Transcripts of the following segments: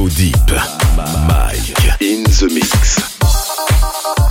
So Deep. Mike in the mix.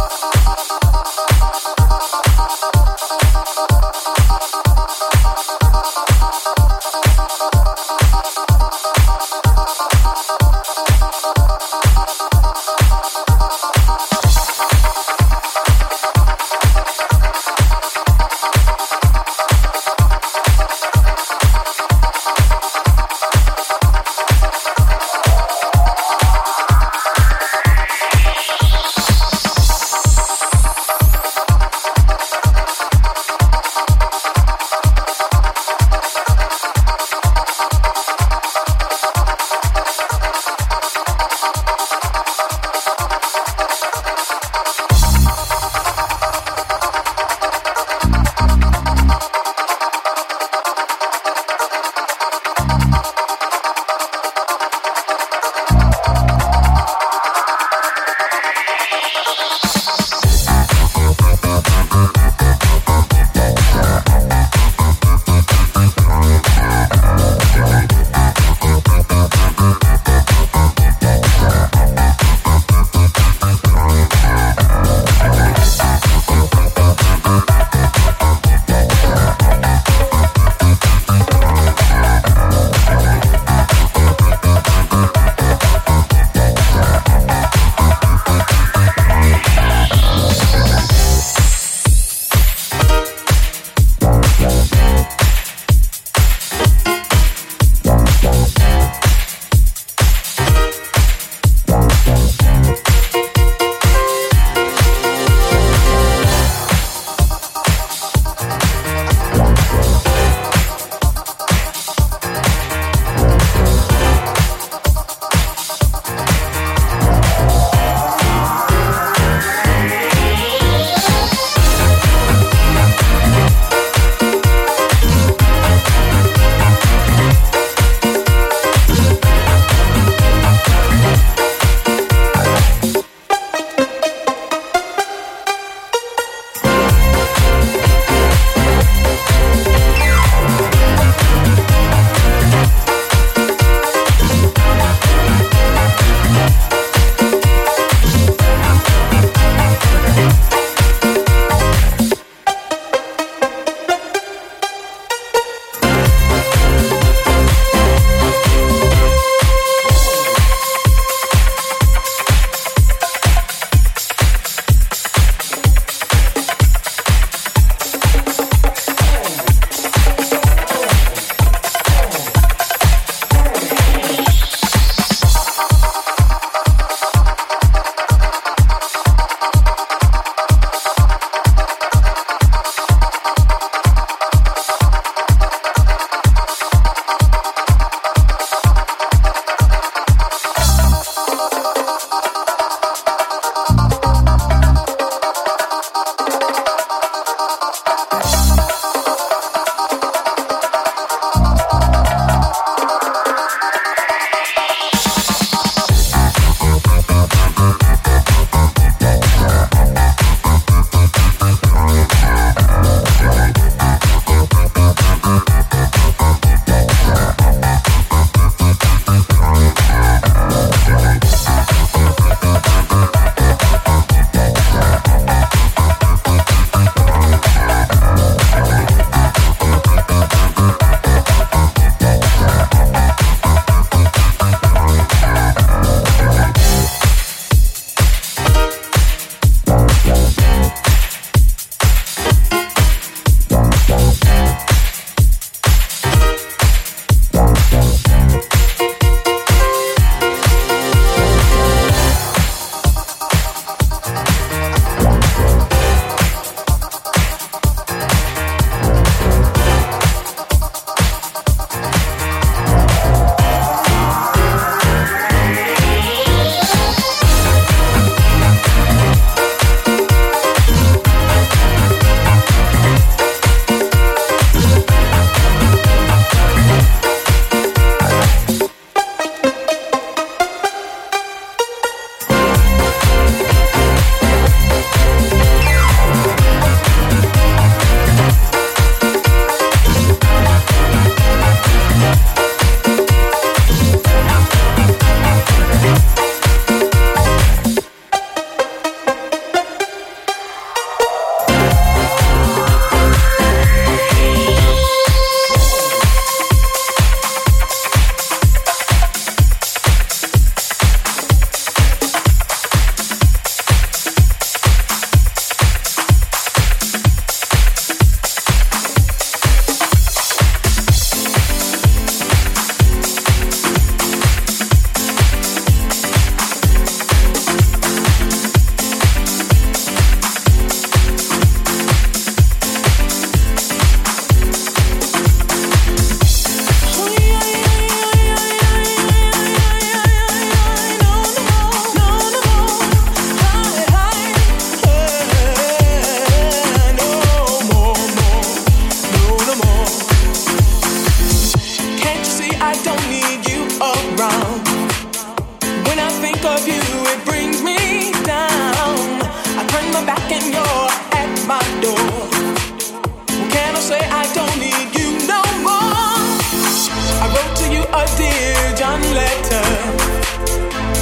to you a dear John letter.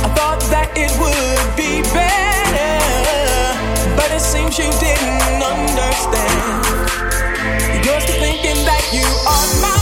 I thought that it would be better, but it seems you didn't understand. You're still thinking that you are mine.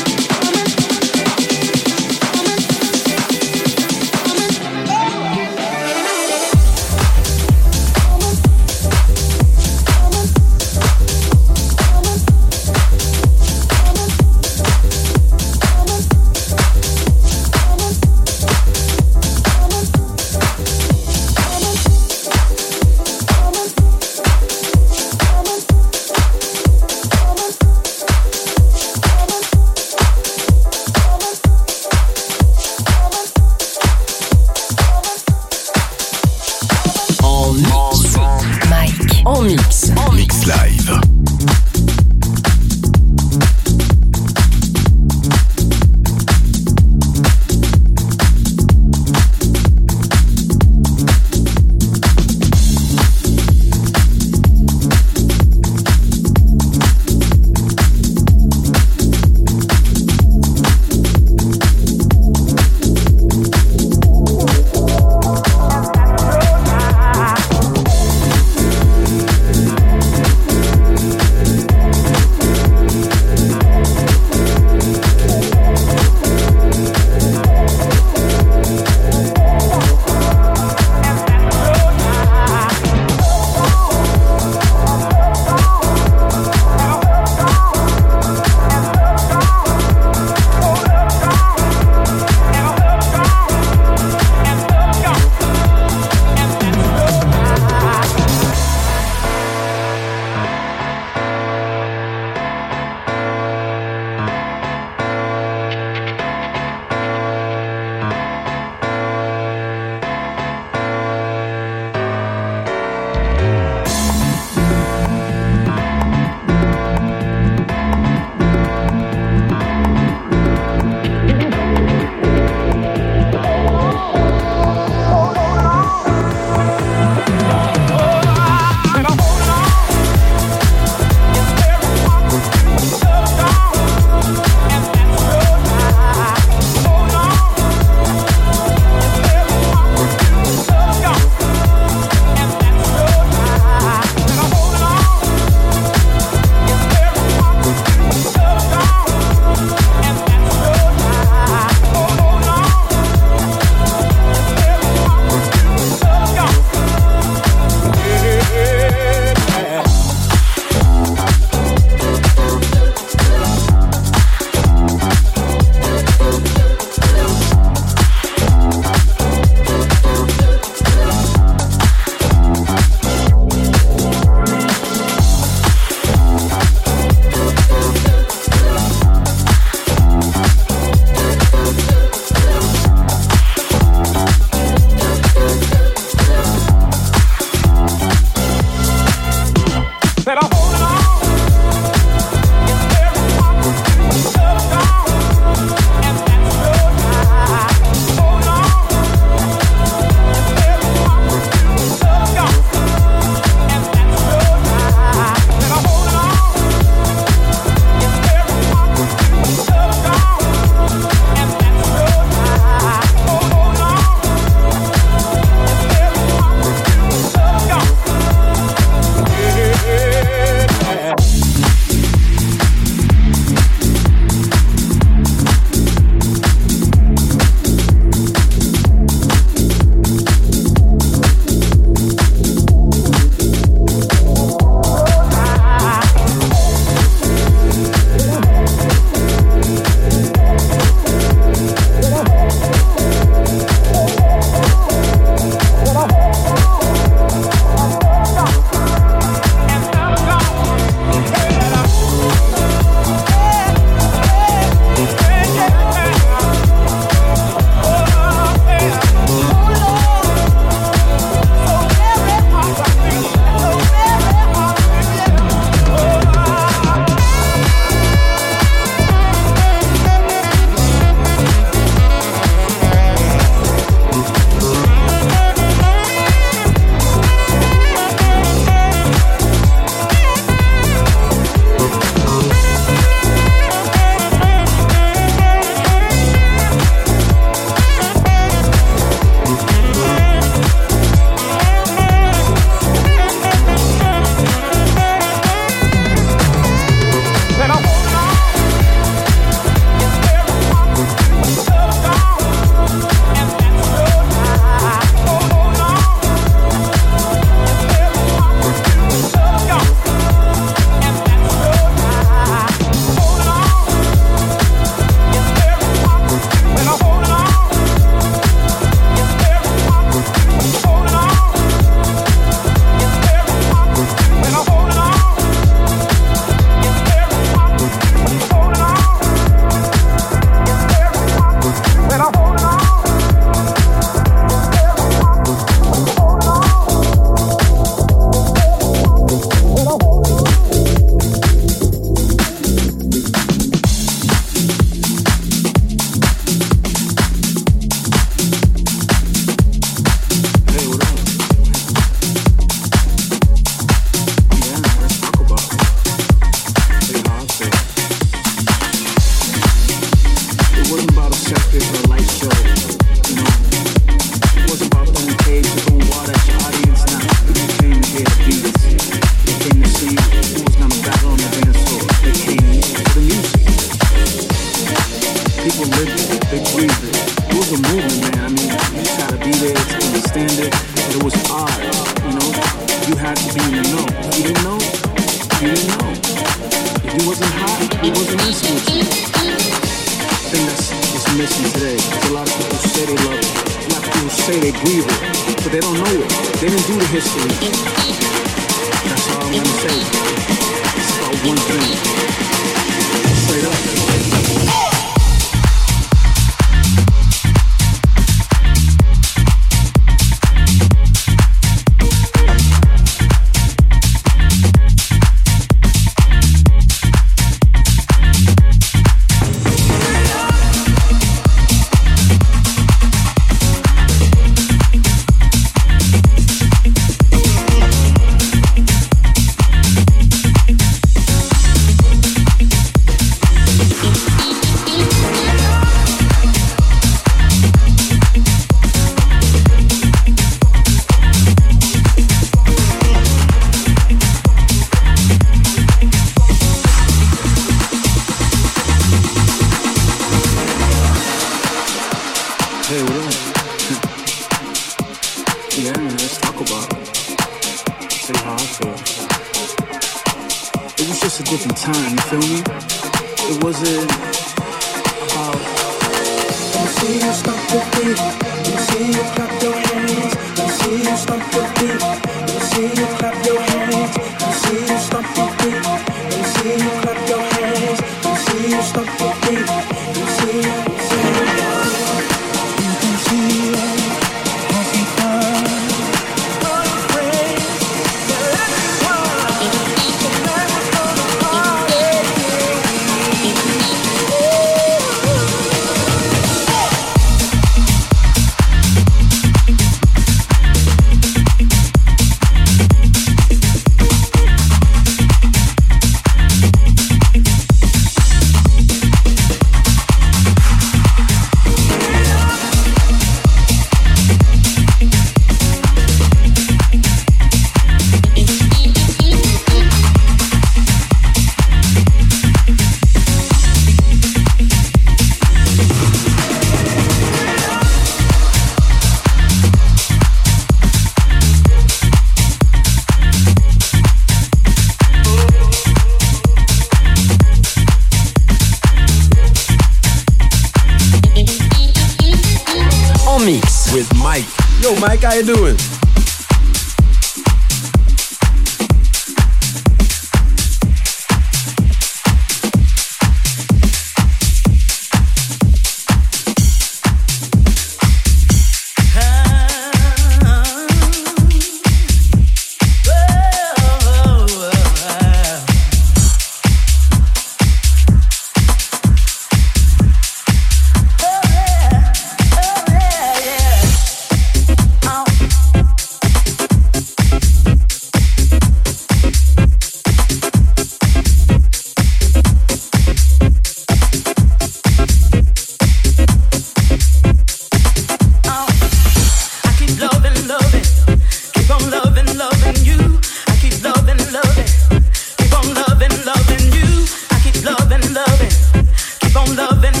On loving,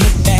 look back.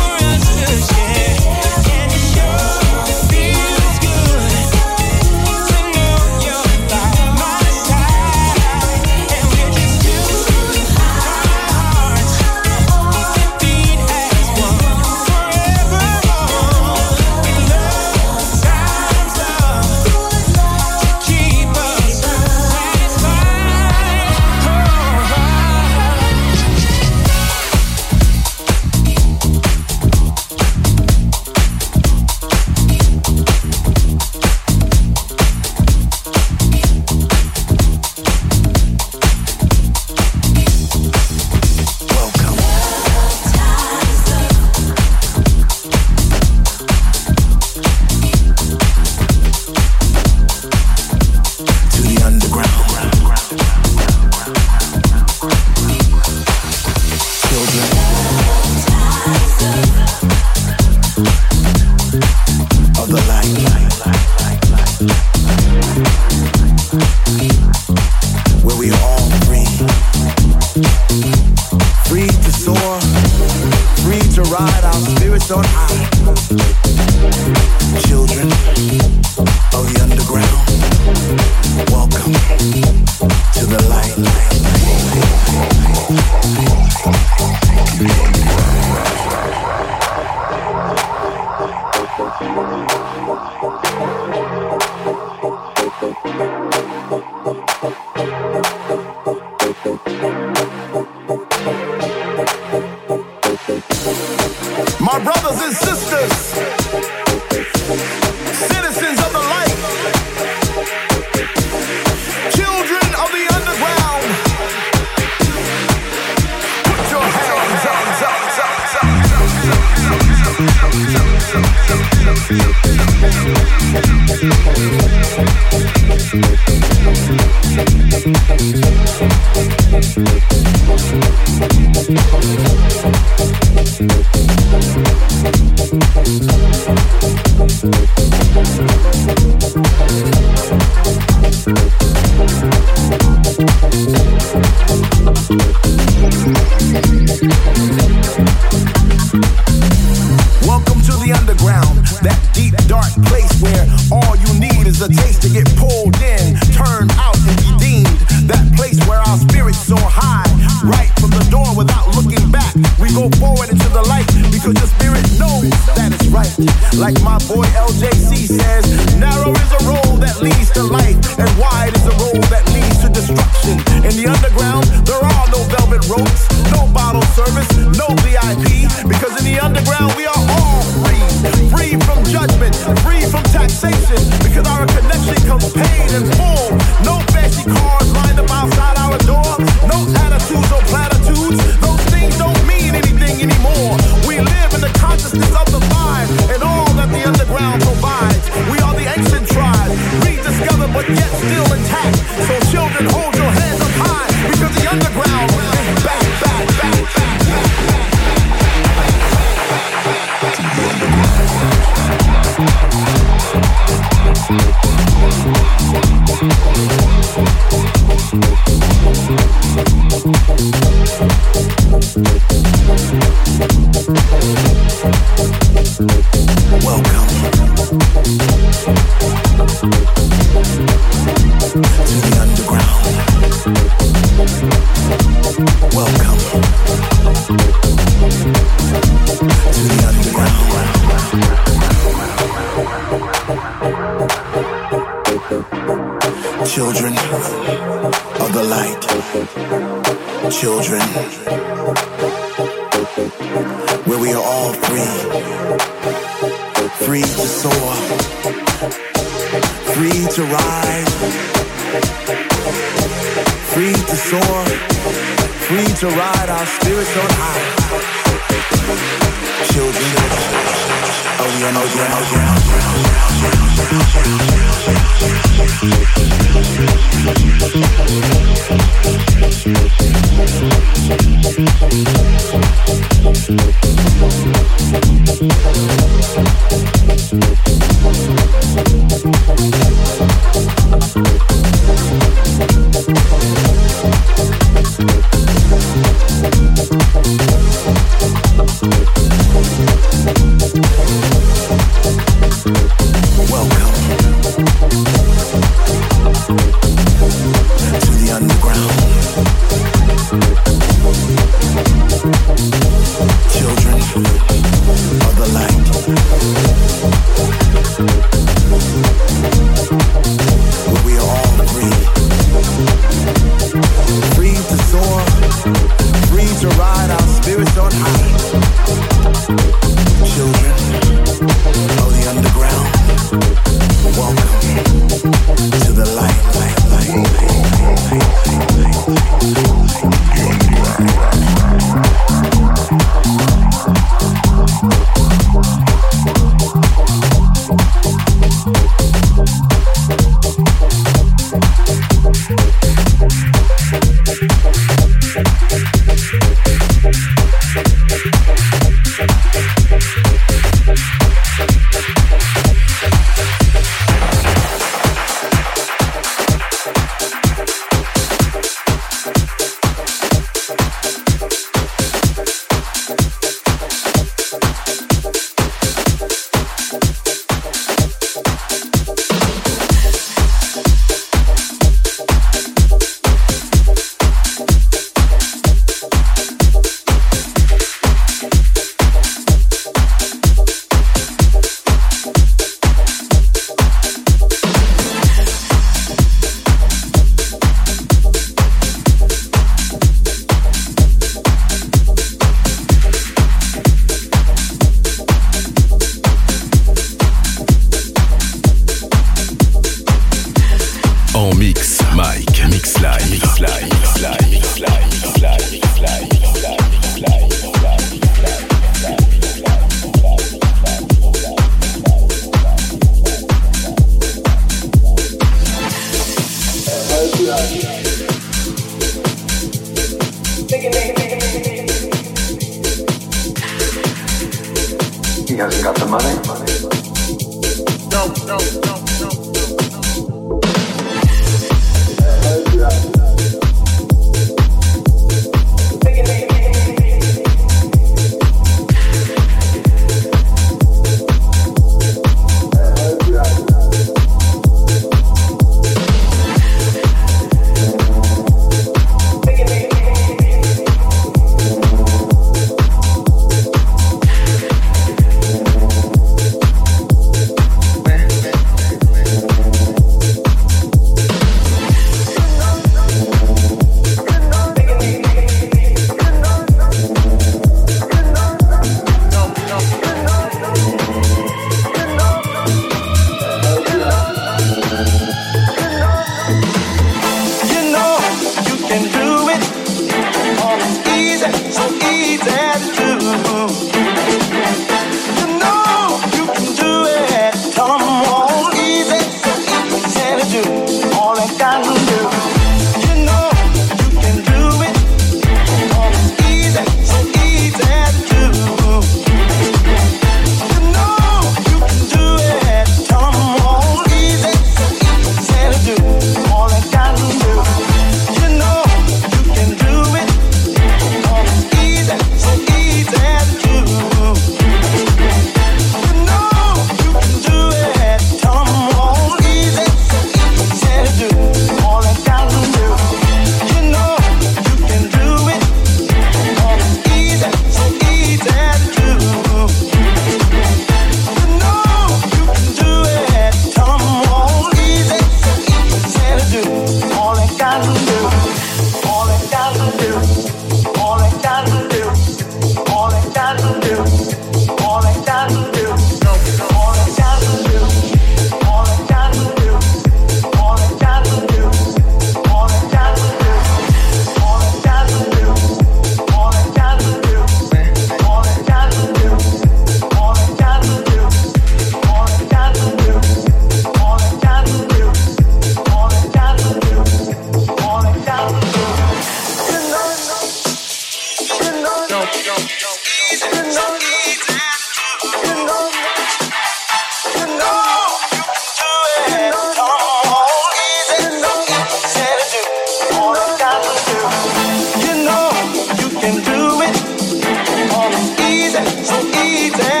easy.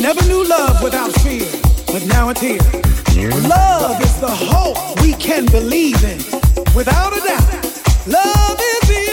never knew love without fear, but now it's here. Love is the hope we can believe in. Without a doubt, love is.